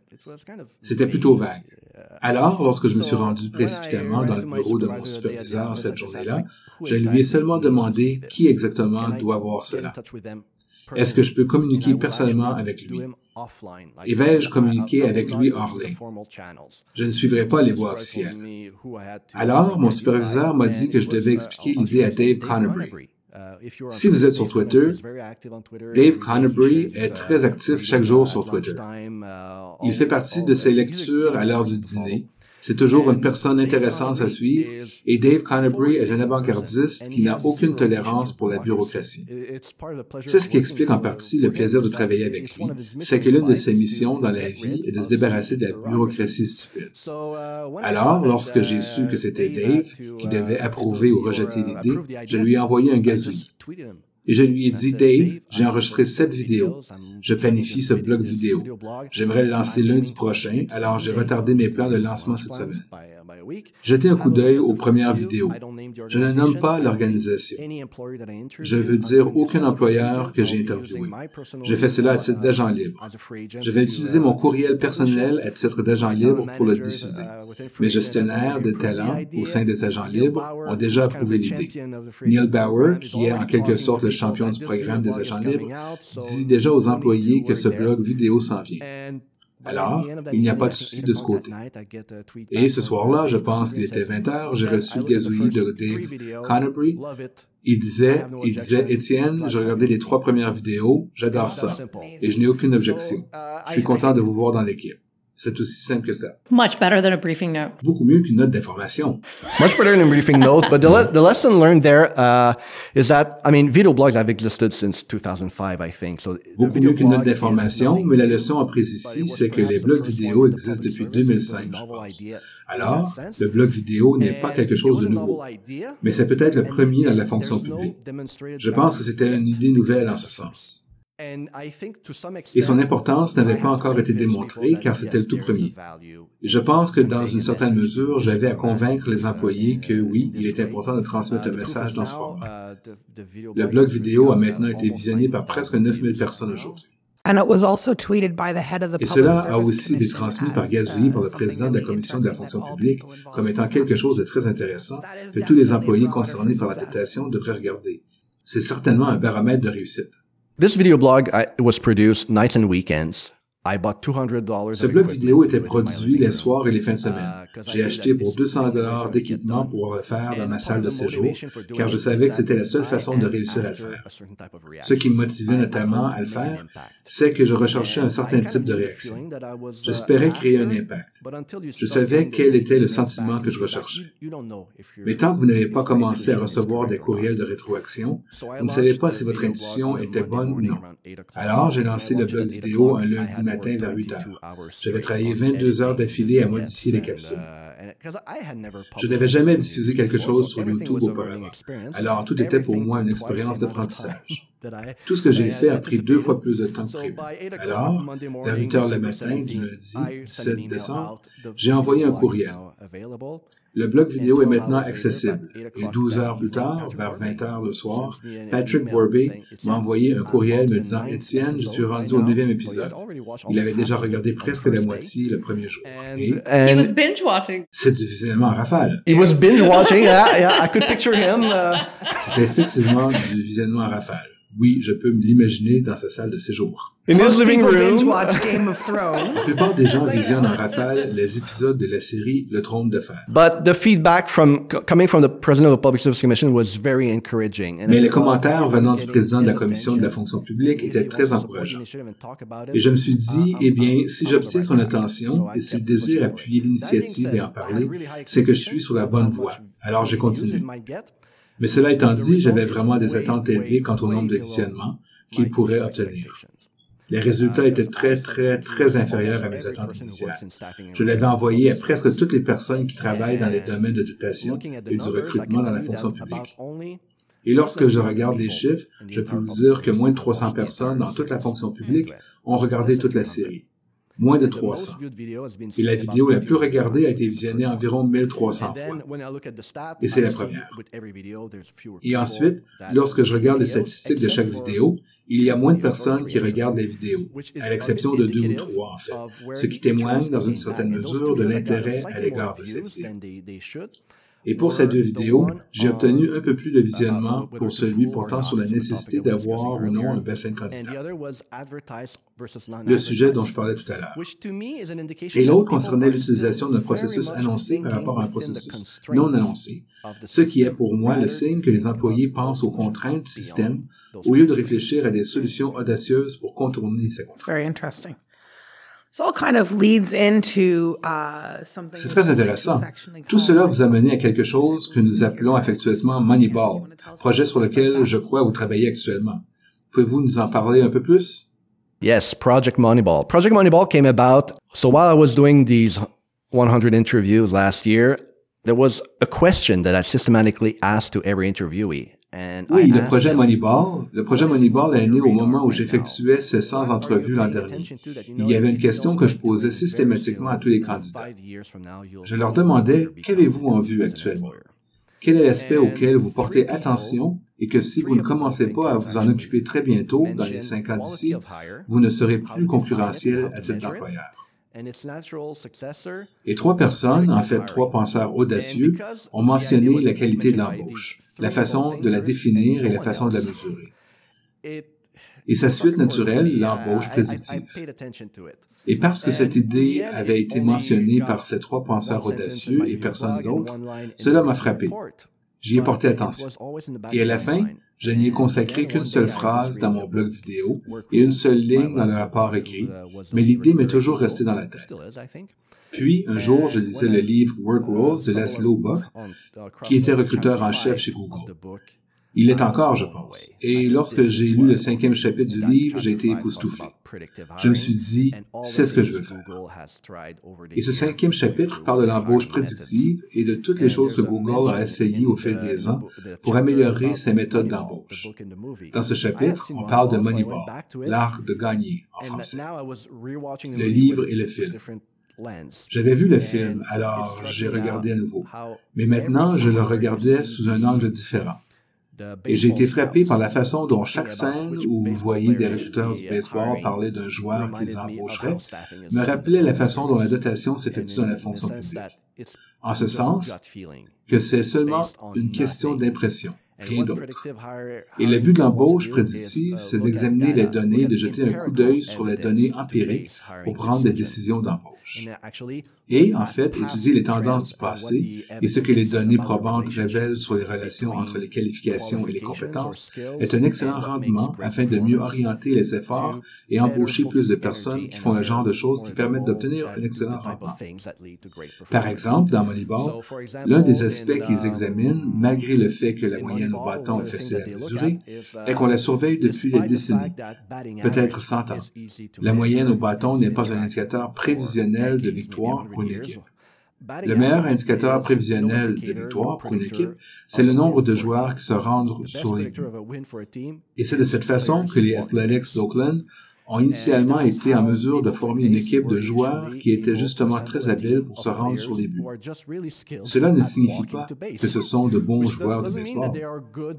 C'était plutôt vague. Alors, lorsque je me suis rendu précipitamment dans le bureau de mon superviseur cette journée-là, je lui ai seulement demandé qui exactement doit voir cela. Est-ce que je peux communiquer personnellement avec lui? Et vais-je communiquer avec lui hors ligne? Je ne suivrai pas les voies officielles. Alors, mon superviseur m'a dit que je devais expliquer l'idée à Dave Connery. Si vous êtes sur Twitter, Dave Connery est très actif chaque jour sur Twitter. Il fait partie de ses lectures à l'heure du dîner. C'est toujours une personne intéressante à suivre et Dave Connery est un avant-gardiste qui n'a aucune tolérance pour la bureaucratie. C'est ce qui explique en partie le plaisir de travailler avec lui, c'est que l'une de ses missions dans la vie est de se débarrasser de la bureaucratie stupide. Alors, lorsque j'ai su que c'était Dave qui devait approuver ou rejeter l'idée, je lui ai envoyé un gazouillis. Et je lui ai dit, Dave, j'ai enregistré cette vidéo. Je planifie ce blog vidéo. J'aimerais le lancer lundi prochain, alors j'ai retardé mes plans de lancement cette semaine. Jetez un coup d'œil aux premières vidéos. Je ne nomme pas l'organisation. Je veux dire aucun employeur que j'ai interviewé. Je fais cela à titre d'agent libre. Je vais utiliser mon courriel personnel à titre d'agent libre pour le diffuser. Mes gestionnaires de talent au sein des agents libres ont déjà approuvé l'idée. Neil Bauer, qui est en quelque sorte le champion du programme des agents libres, dit déjà aux employés que ce blog vidéo s'en vient. Alors, il n'y a pas de souci de ce côté. Et ce soir-là, je pense qu'il était 20 heures, j'ai reçu le gazouillis de Dave Connery. Il disait, il disait, Étienne, j'ai regardé les trois premières vidéos, j'adore ça. Et je n'ai aucune objection. Je suis content de vous voir dans l'équipe. C'est aussi simple que ça. Much better than a briefing note. Beaucoup mieux qu'une note d'information. much better than a briefing note. But the, le- the lesson learned there uh, is that I mean, video blogs have existed since 2005, I think. So the Beaucoup video mieux qu'une note d'information, mais la leçon apprise ici, c'est que les blogs vidéo existent depuis 2005, je pense. Alors, le blog vidéo n'est pas quelque chose de nouveau, mais c'est peut-être le premier dans la fonction publique. Je pense que c'était une idée nouvelle en ce sens. Et son importance n'avait pas encore été démontrée car c'était le tout premier. Je pense que dans une certaine mesure, j'avais à convaincre les employés que oui, il est important de transmettre un message dans ce format. Le blog vidéo a maintenant été visionné par presque 9000 personnes aujourd'hui. And it was also tweeted by the head of the Et cela a aussi été Commission transmis par Gazouilly, uh, par le président de la Commission de la fonction publique, comme étant quelque chose de très intéressant que tous les employés concernés par la détention devraient regarder. C'est certainement un baromètre de réussite. This video blog I, was produced nights and weekends. I bought $200 Ce blog vidéo était produit les soirs et les fins de semaine. Uh, I J'ai acheté pour this 200 was the dollars d'équipement pour le faire dans ma salle de séjour, car je savais que c'était la seule façon de réussir à le faire. Ce qui me motivait notamment à le faire, c'est que je recherchais un certain type de réaction. uh, J'espérais créer un impact. Je savais quel était le sentiment que je recherchais. Mais tant que vous n'avez pas commencé à recevoir des courriels de rétroaction, vous ne savez pas si votre intuition était bonne ou non. around 8 o'clock. Alors, j'ai lancé le blog at 8 vidéo un lundi matin vers 8 22 heures. J'avais travaillé on 22 heures d'affilée à modifier les capsules. Je n'avais jamais diffusé quelque chose sur YouTube auparavant. Alors, tout était pour moi une expérience d'apprentissage. Tout ce que j'ai fait a pris deux fois plus de temps que prévu. by 8 o'clock Alors, vers morning, 8 heures le December matin du 17th, lundi, I sent an 7 email décembre, out. The j'ai envoyé un video blog is courriel. Le blog vidéo est And 12 maintenant accessible. at 8 Et o'clock 12 that heures plus tard, Patrick vers Borbé 20 heures le soir, Patrick "It's m'a envoyé un courriel me disant Étienne, je suis rendu au now." neuvième So épisode. Il avait déjà regardé presque la moitié le premier jour. Et He was and binge watching. c'est du visionnement en rafale. he was binge watching. yeah, yeah, I could picture him. C'était effectivement du visionnement en rafale. Oui, je peux me l'imaginer dans sa salle de séjour. in his living room. La Thrones. plupart des gens visionnent en rafale les épisodes de la série Le Trône de Fer. But the feedback from coming from the president of the Public Service Commission was very encouraging. And I Mais said, les well, commentaires if venant du président de la his commission de la attention, fonction publique if étaient he très wants to support the encourageants. initiative and talk about it, Et je me suis dit, eh bien, I'm- si j'obtiens on the son right track. attention So I et s'il désire appuyer l'initiative et en parler, c'est que je suis sur la bonne voie. Alors j'ai continué. Mais cela étant dit, j'avais vraiment des attentes élevées quant au nombre de visionnements my qu'il pourrait initial obtenir. Les résultats étaient très, très, très inférieurs à mes attentes initiales. Je l'avais envoyé à presque toutes les personnes qui travaillent dans les domaines de dotation et du recrutement dans la fonction publique. Et lorsque je regarde les chiffres, je peux vous dire que moins de 300 personnes dans toute la fonction publique ont regardé toute la série. Moins de 300. Et la vidéo la plus regardée a été visionnée environ 1300 fois. Et c'est la première. Et ensuite, lorsque je regarde les statistiques de chaque vidéo, il y a moins de personnes qui regardent les vidéos, à l'exception de deux ou trois en fait, ce qui témoigne dans une certaine mesure de l'intérêt à l'égard de cette vidéo. Et pour ces deux vidéos, j'ai obtenu un peu plus de visionnement pour celui portant sur la nécessité d'avoir ou non un bassin de candidat, le sujet dont je parlais tout à l'heure. Et l'autre concernait l'utilisation d'un processus annoncé par rapport à un processus non annoncé, ce qui est pour moi le signe que les employés pensent aux contraintes du système au lieu de réfléchir à des solutions audacieuses pour contourner ces contraintes. C'est très intéressant. Tout cela vous a mené à quelque chose que nous appelons affectueusement Moneyball, projet sur lequel je crois vous travaillez actuellement. Pouvez-vous nous en parler un peu plus? Yes, Project Moneyball. Project Moneyball came about. So while I was doing these 100 interviews last year, there was a question that I systematically asked to every interviewee. Oui, le projet Moneyball. Le projet Moneyball est né au moment où j'effectuais ces 100 entrevues l'an dernier. Il y avait une question que je posais systématiquement à tous les candidats. Je leur demandais, qu'avez-vous en vue actuellement? Quel est l'aspect auquel vous portez attention et que si vous ne commencez pas à vous en occuper très bientôt, dans les cinq ans d'ici, vous ne serez plus concurrentiel à titre d'employeur? Et trois personnes, en fait trois penseurs audacieux, ont mentionné la qualité de l'embauche, la façon de la définir et la façon de la mesurer. Et sa suite naturelle, l'embauche prédictive. Et parce que cette idée avait été mentionnée par ces trois penseurs audacieux et personne d'autre, cela m'a frappé. J'y ai porté attention. Et à la fin, je n'y ai consacré qu'une seule phrase dans mon blog vidéo et une seule ligne dans le rapport écrit, mais l'idée m'est toujours restée dans la tête. Puis, un jour, je lisais le livre Work Rules de Laszlo Bock, qui était recruteur en chef chez Google. Il l'est encore, je pense. Et lorsque j'ai lu le cinquième chapitre du livre, j'ai été époustouflé. Je me suis dit, c'est ce que je veux faire. Et ce cinquième chapitre parle de l'embauche prédictive et de toutes les choses que Google a essayées au fil des ans pour améliorer ses méthodes d'embauche. Dans ce chapitre, on parle de Moneyball, l'art de gagner en français. Le livre et le film. J'avais vu le film, alors j'ai regardé à nouveau. Mais maintenant, je le regardais sous un angle différent. Et j'ai été frappé par la façon dont chaque scène où vous voyez des recruteurs du baseball parler d'un joueur qu'ils embaucheraient me rappelait la façon dont la dotation s'effectue dans la fonction publique. En ce sens que c'est seulement une question d'impression rien d'autre. Et le but de l'embauche prédictive, c'est d'examiner les données, de jeter un coup d'œil sur les données empiriques pour prendre des décisions d'embauche. Et, en fait, étudier les tendances du passé et ce que les données probantes révèlent sur les relations entre les qualifications et les compétences est un excellent rendement afin de mieux orienter les efforts et embaucher plus de personnes qui font le genre de choses qui permettent d'obtenir un excellent rendement. Par exemple, dans Moneyball, l'un des aspects qu'ils examinent, malgré le fait que la moyenne au bâton est facile à mesurer, est qu'on la surveille depuis des décennies, peut-être 100 ans. La moyenne au bâton n'est pas un indicateur prévisionnel de victoire pour une équipe. Le meilleur indicateur prévisionnel de victoire pour une équipe, c'est le nombre de joueurs qui se rendent sur les buts. Et c'est de cette façon que les Athletics d'Oakland ont initialement été en mesure de former une équipe de joueurs qui étaient justement très habiles pour se rendre sur les buts. Cela ne signifie pas que ce sont de bons joueurs de baseball.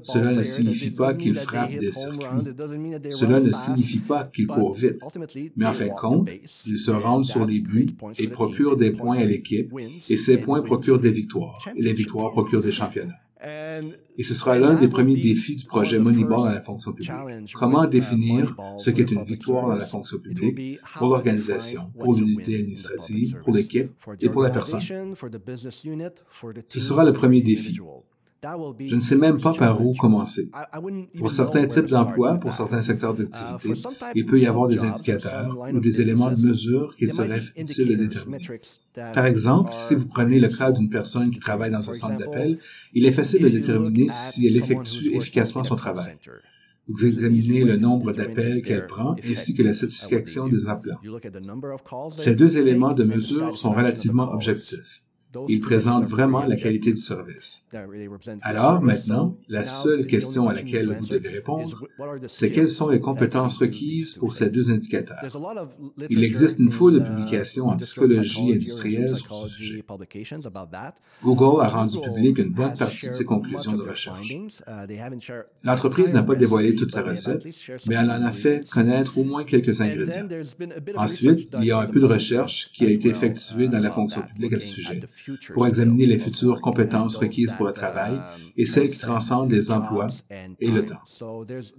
Cela ne signifie pas qu'ils frappent des circuits. Cela ne signifie pas qu'ils courent vite. Mais en fin de compte, ils se rendent sur les buts et procurent des points à l'équipe, et ces points procurent des victoires, et les victoires procurent des championnats. Et ce sera l'un des premiers défis du projet Moneyball à la fonction publique. Comment définir ce qu'est une victoire dans la fonction publique pour l'organisation, pour l'unité administrative, pour l'équipe et pour la personne. Ce sera le premier défi. Je ne sais même pas par où commencer. Pour certains types d'emplois, pour certains secteurs d'activité, il peut y avoir des indicateurs ou des éléments de mesure qu'il serait utile de déterminer. Par exemple, si vous prenez le cas d'une personne qui travaille dans un centre d'appel, il est facile de déterminer si elle effectue efficacement son travail. Vous examinez le nombre d'appels qu'elle prend ainsi que la satisfaction des appelants. Ces deux éléments de mesure sont relativement objectifs. Il présente vraiment la qualité du service. Alors maintenant, la seule question à laquelle vous devez répondre, c'est quelles sont les compétences requises pour ces deux indicateurs. Il existe une foule de publications en psychologie industrielle sur ce sujet. Google a rendu public une bonne partie de ses conclusions de recherche. L'entreprise n'a pas dévoilé toute sa recette, mais elle en a fait connaître au moins quelques ingrédients. Ensuite, il y a un peu de recherche qui a été effectuée dans la fonction publique à ce sujet pour examiner les futures compétences requises pour le travail et celles qui transcendent les emplois et le temps.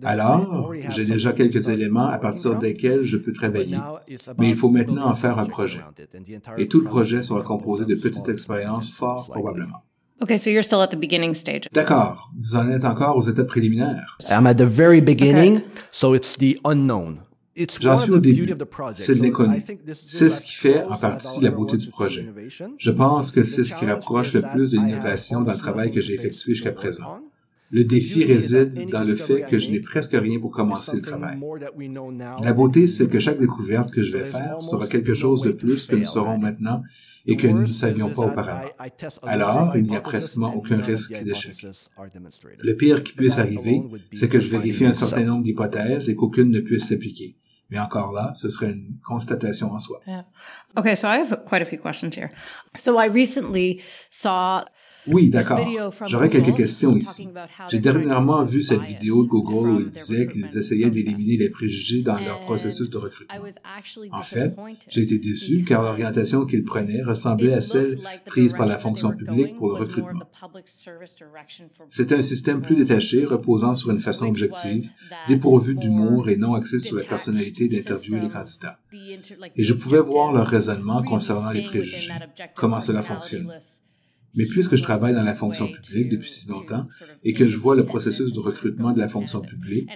Alors, j'ai déjà quelques éléments à partir desquels je peux travailler, mais il faut maintenant en faire un projet. Et tout le projet sera composé de petites expériences fort probablement. Okay, so you're still at the beginning stage. D'accord, vous en êtes encore aux étapes préliminaires. I'm at the very beginning, so it's the unknown. J'en suis au début. C'est de l'inconnu. C'est ce qui fait en partie la beauté du projet. Je pense que c'est ce qui rapproche le plus de l'innovation dans le travail que j'ai effectué jusqu'à présent. Le défi réside dans le fait que je n'ai presque rien pour commencer le travail. La beauté, c'est que chaque découverte que je vais faire sera quelque chose de plus que nous saurons maintenant et que nous ne savions pas auparavant. Alors, il n'y a pratiquement aucun risque d'échec. Le pire qui puisse arriver, c'est que je vérifie un certain nombre d'hypothèses et qu'aucune ne puisse s'appliquer. Mais encore là, ce serait une constatation en soi. Yeah. Okay, so I have quite a few questions here. So I recently saw oui, d'accord. J'aurais quelques questions ici. J'ai dernièrement vu cette vidéo de Google où ils disaient qu'ils essayaient d'éliminer les préjugés dans leur processus de recrutement. En fait, j'ai été déçu car l'orientation qu'ils prenaient ressemblait à celle prise par la fonction publique pour le recrutement. C'était un système plus détaché, reposant sur une façon objective, dépourvu d'humour et non axé sur la personnalité d'interviewer les candidats. Et je pouvais voir leur raisonnement concernant les préjugés, comment cela fonctionne. Mais puisque je travaille dans la fonction publique depuis si longtemps et que je vois le processus de recrutement de la fonction publique,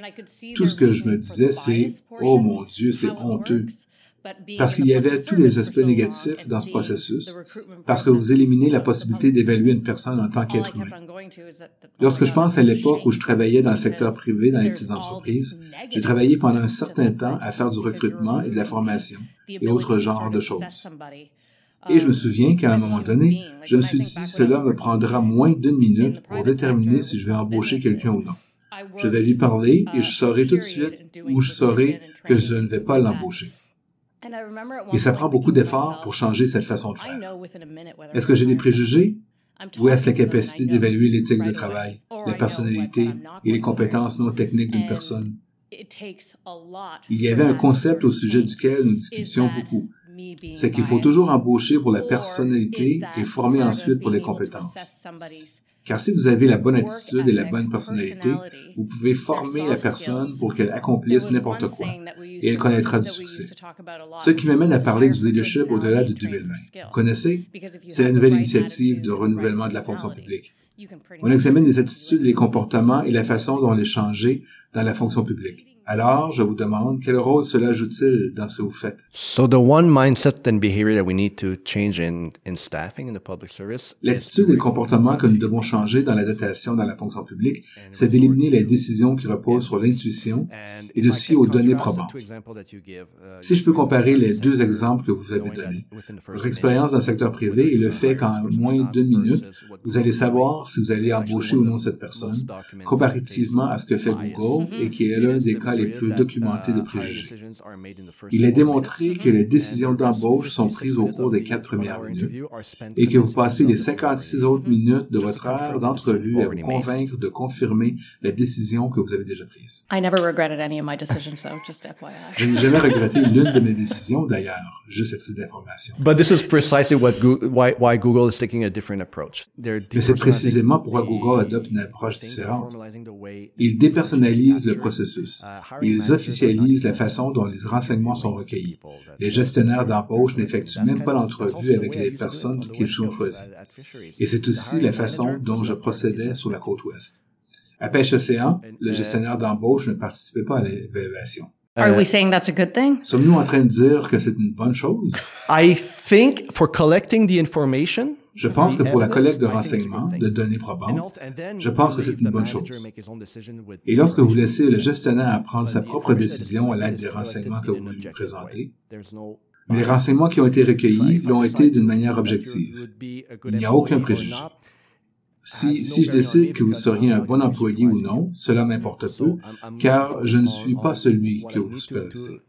tout ce que je me disais, c'est ⁇ Oh mon Dieu, c'est honteux !⁇ parce qu'il y avait tous les aspects négatifs dans ce processus, parce que vous éliminez la possibilité d'évaluer une personne en tant qu'être humain. Lorsque je pense à l'époque où je travaillais dans le secteur privé dans les petites entreprises, j'ai travaillé pendant un certain temps à faire du recrutement et de la formation et autres genres de choses. Et je me souviens qu'à un moment donné, je me suis dit, cela me prendra moins d'une minute pour déterminer si je vais embaucher quelqu'un ou non. Je vais lui parler et je saurai tout de suite où je saurai que je ne vais pas l'embaucher. Et ça prend beaucoup d'efforts pour changer cette façon de faire. Est-ce que j'ai des préjugés? Ou est-ce la capacité d'évaluer l'éthique de travail, la personnalité et les compétences non techniques d'une personne? Il y avait un concept au sujet duquel nous discutions beaucoup. C'est qu'il faut toujours embaucher pour la personnalité et former ensuite pour les compétences. Car si vous avez la bonne attitude et la bonne personnalité, vous pouvez former la personne pour qu'elle accomplisse n'importe quoi et elle connaîtra du succès. Ce qui m'amène à parler du leadership au-delà de 2020. Vous connaissez? C'est la nouvelle initiative de renouvellement de la fonction publique. On examine les attitudes, les comportements et la façon dont les changer dans la fonction publique. Alors, je vous demande, quel rôle cela joue-t-il dans ce que vous faites? So the one mindset and behavior that we need to change in, in staffing in the public service. L'attitude et le comportement que nous devons changer dans la dotation dans la fonction publique, c'est d'éliminer les décisions qui reposent sur l'intuition et de s'y aux données probantes. Si je peux comparer les deux exemples que vous avez donnés, votre expérience dans le secteur privé et le fait qu'en moins d'une minute, vous allez savoir si vous allez embaucher ou non cette personne, comparativement à ce que fait Google et qui est l'un des cas les plus documentés de préjugés. Il est démontré que les décisions d'embauche sont prises au cours des quatre premières minutes et que vous passez les 56 autres minutes de votre heure d'entrevue à vous convaincre de confirmer la décision que vous avez déjà prise. Je n'ai jamais regretté l'une de mes décisions d'ailleurs, juste à titre d'information. But this is precisely what Google, why, why Google is taking a different approach. Mais c'est précisément pourquoi Google adopte une approche différente. Ils dépersonnalisent le processus. Ils officialisent la façon dont les renseignements sont recueillis. Les gestionnaires d'embauche n'effectuent même pas l'entrevue avec les personnes qu'ils ont choisies. Et c'est aussi la façon dont je procédais sur la côte ouest. À Pêche Océan, le gestionnaire d'embauche ne participait pas à l'évaluation. Are we saying that's a good thing? Sommes-nous en train de dire que c'est une bonne chose? I think for collecting the information, Je pense que pour la collecte de renseignements, de données probantes, je pense que c'est une bonne chose. Et lorsque vous laissez le gestionnaire prendre sa propre décision à l'aide des renseignements que vous lui présentez, les renseignements qui ont été recueillis l'ont été d'une manière objective. Il n'y a aucun préjugé. Si, si je décide que vous seriez un bon employé ou non, cela m'importe peu, car je ne suis pas celui que vous supervisez.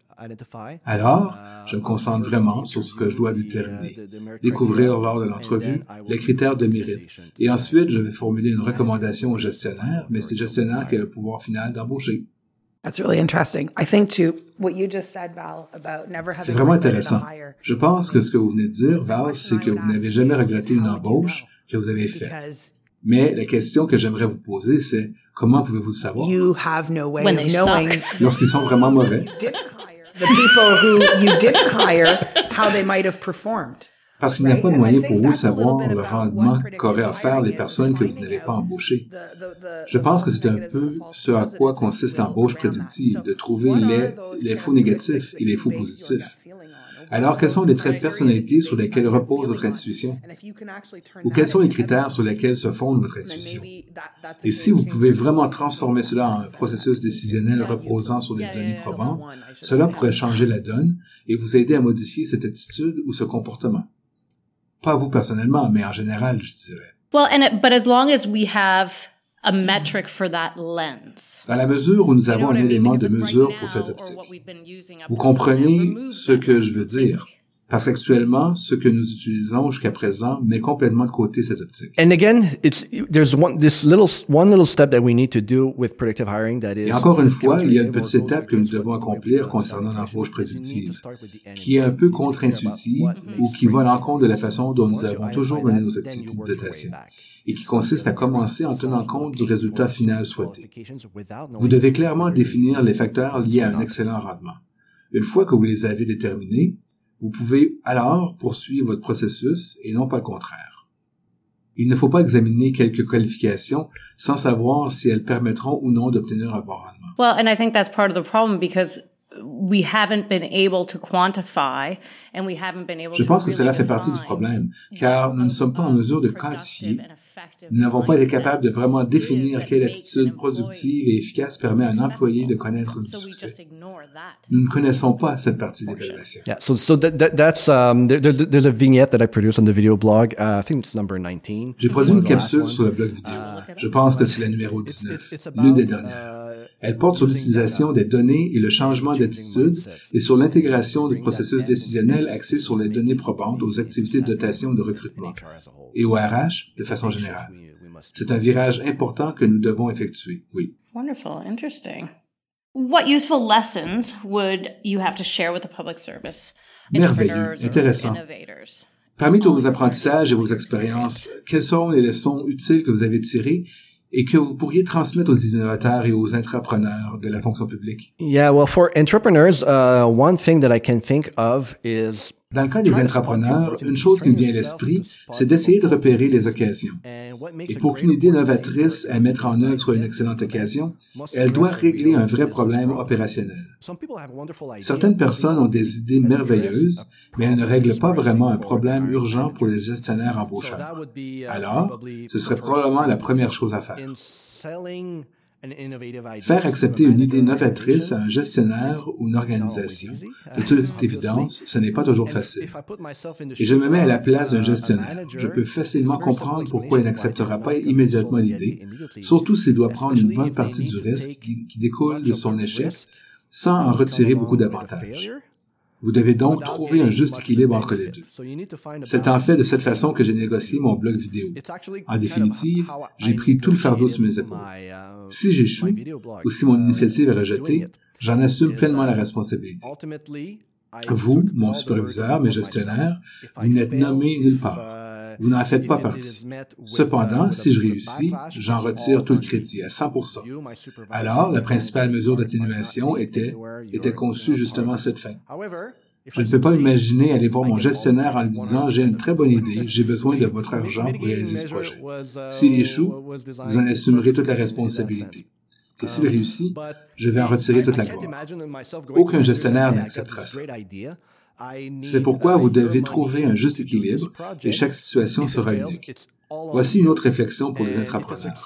Alors, je me concentre vraiment sur ce que je dois déterminer, découvrir lors de l'entrevue les critères de mérite, et ensuite je vais formuler une recommandation au gestionnaire, mais c'est le gestionnaire qui a le pouvoir final d'embaucher. That's really interesting. I think too what you just said, Val, about never having C'est vraiment intéressant. Je pense que ce que vous venez de dire, Val, c'est que vous n'avez jamais regretté une embauche que vous avez faite. Mais la question que j'aimerais vous poser, c'est comment pouvez-vous le savoir? Lorsqu'ils sont vraiment mauvais? (laughs) didn't hire the people who you didn't hire how they might have performed. Parce qu'il n'y a pas de moyen pour vous de savoir le rendement qu'auraient offert les personnes que vous n'avez pas embauchées. Je pense que c'est un peu ce à quoi consiste l'embauche prédictive, de trouver les, les faux négatifs et les faux positifs? Alors, quels sont les traits de personnalité sur lesquels repose votre intuition? Ou quels sont les critères sur lesquels se fonde votre intuition? Et si vous pouvez vraiment transformer cela en un processus décisionnel reposant sur les données probantes, cela pourrait changer la donne et vous aider à modifier cette attitude ou ce comportement. Pas vous personnellement, mais en général, je dirais. Well, and it, but as long as we have a metric for that lens. Dans la mesure où nous avons un élément de mesure pour cette optique. Vous comprenez ce que je veux dire. Parce qu'actuellement, ce que nous utilisons jusqu'à présent met complètement de côté cette optique. and again, it's there's one this little one little step that we need to do with predictive hiring that is. Et encore une fois, il y a une petite étape que nous devons accomplir concernant l'embauche prédictive, qui est un peu contre-intuitive ou qui va à l'encontre de la façon dont nous avons toujours mené nos activités de dotation, et qui consiste à commencer en tenant compte du résultat final souhaité. Vous devez clairement définir les facteurs liés à un excellent rendement. Une fois que vous les avez déterminés, vous pouvez alors poursuivre votre processus et non pas le contraire. Il ne faut pas examiner quelques qualifications sans savoir si elles permettront ou non d'obtenir un bon rendement. Well, and I think that's part of the problem because we haven't been able to quantify and we haven't been able Je to pense que cela fait partie du problème, car nous ne sommes pas en mesure de quantifier n'avons pas été capables de vraiment définir quelle attitude productive et efficace permet à un employé de connaître du succès. Nous ne connaissons pas cette partie d'évaluation. Yeah, so so that, that that's um there, there- there's a vignette that I produced on the video blog. Uh, I think it's number 19. J'ai produit une One of the last capsule ones. sur le blog vidéo. Je pense que c'est la numéro 19, l'une des dernières. Elle porte sur l'utilisation des données et le changement d'attitude et sur l'intégration du processus décisionnel axé sur les données probantes aux activités de dotation et de recrutement et au RH de façon générale. C'est un virage important que nous devons effectuer, oui. Wonderful, interesting. What useful lessons would you have to share with the public service? Merveilleux, intéressant. innovators? Parmi tous vos apprentissages et vos expériences, quelles sont les leçons utiles que vous avez tirées et que vous pourriez transmettre aux innovateurs et aux entrepreneurs de la fonction publique? Yeah, well, for entrepreneurs, uh, one thing that I can think of is Dans le cas des entrepreneurs, une chose qui me vient à l'esprit, c'est d'essayer de repérer les occasions. Et pour qu'une idée novatrice à mettre en œuvre soit une excellente occasion, elle doit régler un vrai problème opérationnel. Certaines personnes ont des idées merveilleuses, mais elles ne règlent pas vraiment un problème urgent pour les gestionnaires embaucheurs. Alors, ce serait probablement la première chose à faire. Faire accepter une idée novatrice à un gestionnaire ou une organisation, de toute évidence, ce n'est pas toujours facile. Et je me mets à la place d'un gestionnaire. Je peux facilement comprendre pourquoi il n'acceptera pas immédiatement l'idée, surtout s'il doit prendre une bonne partie du risque qui, qui découle de son échec, sans en retirer beaucoup d'avantages. Vous devez donc trouver un juste équilibre entre les deux. C'est en fait de cette façon que j'ai négocié mon blog vidéo. En définitive, j'ai pris tout le fardeau sur mes épaules. Si j'échoue, ou si mon initiative est rejetée, j'en assume pleinement la responsabilité. Vous, mon superviseur, mes gestionnaires, vous n'êtes nommé nulle part. Vous n'en faites pas partie. Cependant, si je réussis, j'en retire tout le crédit à 100%. Alors, la principale mesure d'atténuation était, conçue justement à cette fin. Je ne peux pas imaginer aller voir mon gestionnaire en lui disant j'ai une très bonne idée, j'ai besoin de votre argent pour réaliser ce projet. S'il échoue, vous en assumerez toute la responsabilité. Et s'il réussit, je vais en retirer toute la gloire. Aucun gestionnaire n'acceptera ça. C'est pourquoi vous devez trouver un juste équilibre et chaque situation sera unique. Voici une autre réflexion pour les entrepreneurs.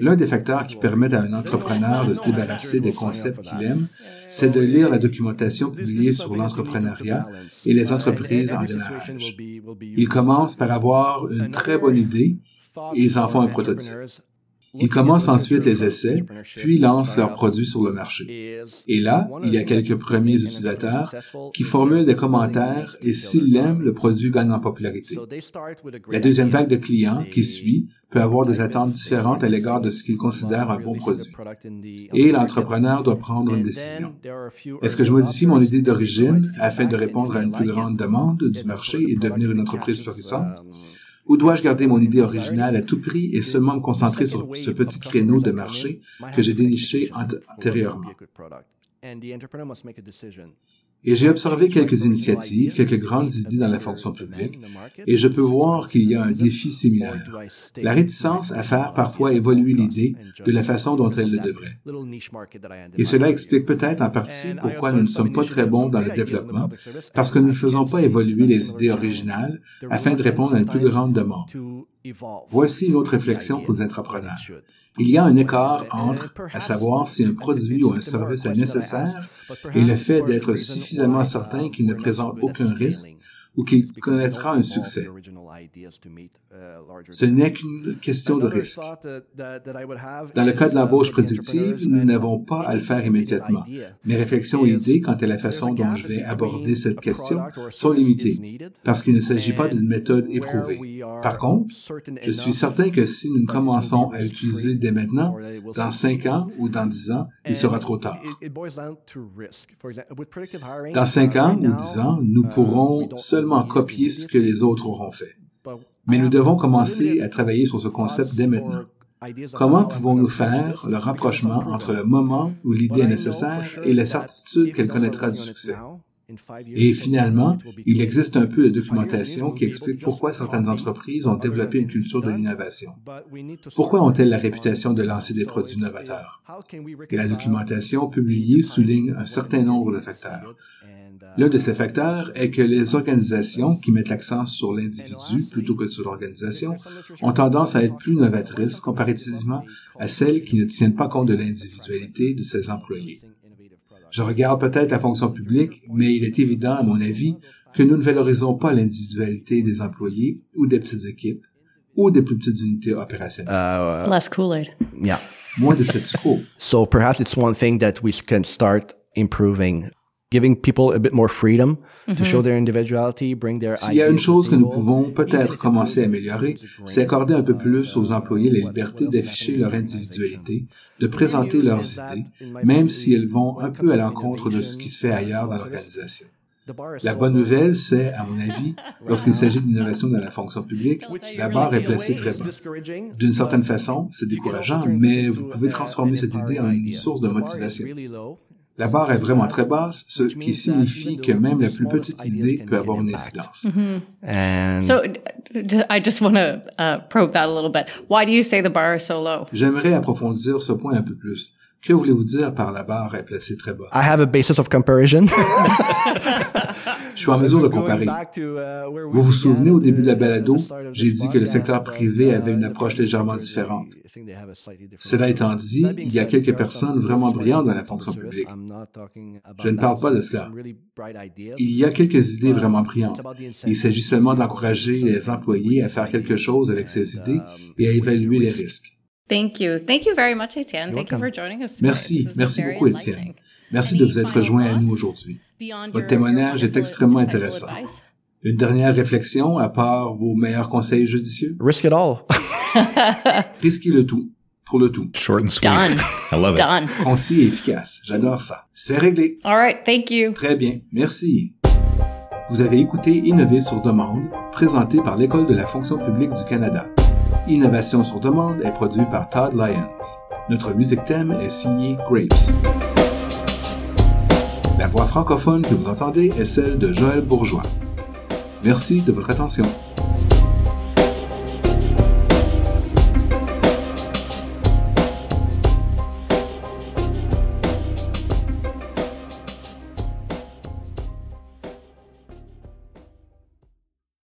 L'un des facteurs qui permettent à un entrepreneur de se débarrasser des concepts qu'il aime, c'est de lire la documentation publiée sur l'entrepreneuriat et les entreprises en démarrage. Ils commencent par avoir une très bonne idée et ils en font un prototype. Ils commencent ensuite les essais, puis lancent leurs produits sur le marché. Et là, il y a quelques premiers utilisateurs qui formulent des commentaires et s'ils l'aiment, le produit gagne en popularité. La deuxième vague de clients qui suit peut avoir des attentes différentes à l'égard de ce qu'ils considèrent un bon produit. Et l'entrepreneur doit prendre une décision. Est-ce que je modifie mon idée d'origine afin de répondre à une plus grande demande du marché et devenir une entreprise florissante? Ou dois-je garder mon idée originale à tout prix et seulement me concentrer sur ce petit créneau de marché que j'ai déniché antérieurement? Et j'ai observé quelques initiatives, quelques grandes idées dans la fonction publique, et je peux voir qu'il y a un défi similaire. La réticence à faire parfois évoluer l'idée de la façon dont elle le devrait. Et cela explique peut-être en partie pourquoi nous ne sommes pas très bons dans le développement, parce que nous ne faisons pas évoluer les idées originales afin de répondre à une plus grande demande. Voici une autre réflexion pour les entrepreneurs. Il y a un écart entre, à savoir si un produit ou un service est nécessaire et le fait d'être suffisamment certain qu'il ne présente aucun risque ou qu'il connaîtra un succès. Ce n'est qu'une question de risque. Dans le cas de l'embauche prédictive, nous n'avons pas à le faire immédiatement. Mes réflexions et idées quant à la façon dont je vais aborder cette question sont limitées, parce qu'il ne s'agit pas d'une méthode éprouvée. Par contre, je suis certain que si nous commençons à utiliser dès maintenant, dans cinq ans ou dans dix ans, il sera trop tard. Dans cinq ans ou dix ans, nous pourrons seulement copier ce que les autres auront fait. Mais nous devons commencer à travailler sur ce concept dès maintenant. Comment pouvons-nous faire le rapprochement entre le moment où l'idée est nécessaire et la certitude qu'elle connaîtra du succès? Et finalement, il existe un peu de documentation qui explique pourquoi certaines entreprises ont développé une culture de l'innovation. Pourquoi ont-elles la réputation de lancer des produits novateurs? Et la documentation publiée souligne un certain nombre de facteurs. L'un de ces facteurs est que les organisations qui mettent l'accent sur l'individu plutôt que sur l'organisation ont tendance à être plus novatrices comparativement à celles qui ne tiennent pas compte de l'individualité de ses employés. Je regarde peut-être la fonction publique, mais il est évident, à mon avis, que nous ne valorisons pas l'individualité des employés ou des petites équipes ou des plus petites unités opérationnelles. Uh, Less Kool-Aid. yeah. Moins de cette quo. So perhaps it's one thing that we can start improving, giving people a bit more freedom to show their individuality, bring their S'il y a une chose que nous pouvons peut-être commencer à améliorer, c'est accorder un peu plus aux employés la liberté d'afficher leur individualité, de présenter leurs idées, même si elles vont un peu à l'encontre de ce qui se fait ailleurs dans l'organisation. La bonne nouvelle, c'est, à mon avis, (laughs) lorsqu'il s'agit d'innovation dans la fonction publique, la barre est placée très bas. D'une certaine façon, c'est décourageant, mais vous pouvez transformer cette idée en une source de motivation. La barre est vraiment très basse, ce qui signifie que même la plus petite idée peut avoir une incidence. And So d- d- I just want to uh, probe that a little bit. Why do you say the bar is so low? J'aimerais approfondir ce point un peu plus. Que voulez-vous dire par la barre est placée très bas? I have a basis of comparison. (laughs) Je suis en mesure de comparer. Vous vous souvenez au début de la balado, j'ai dit que le secteur privé avait une approche légèrement différente. Cela étant dit, il y a quelques personnes vraiment brillantes dans la fonction publique. Je ne parle pas de cela. Il y a quelques idées vraiment brillantes. Il s'agit seulement d'encourager les employés à faire quelque chose avec ces idées et à évaluer les risques. Thank you. Thank you very much, Etienne. Thank you for joining us. today. Merci, merci beaucoup Étienne. enlightening. Merci Any de vous être final joint à nous aujourd'hui. Votre your- témoignage est extrêmement intéressant. advice? Une dernière réflexion à part vos meilleurs conseils judicieux? Risk it all. (laughs) Risquez le tout pour le tout. Short and sweet. Done. (laughs) I love it. Done. Concis et efficace. J'adore ça. C'est réglé. All right. Thank you. Très bien. Merci. Vous avez écouté Innover sur demande, présenté par l'École de la fonction publique du Canada. Innovation sur demande est produit par Todd Lyons. Notre musique thème est signée Grapes. La voix francophone que vous entendez est celle de Joël Bourgeois. Merci de votre attention.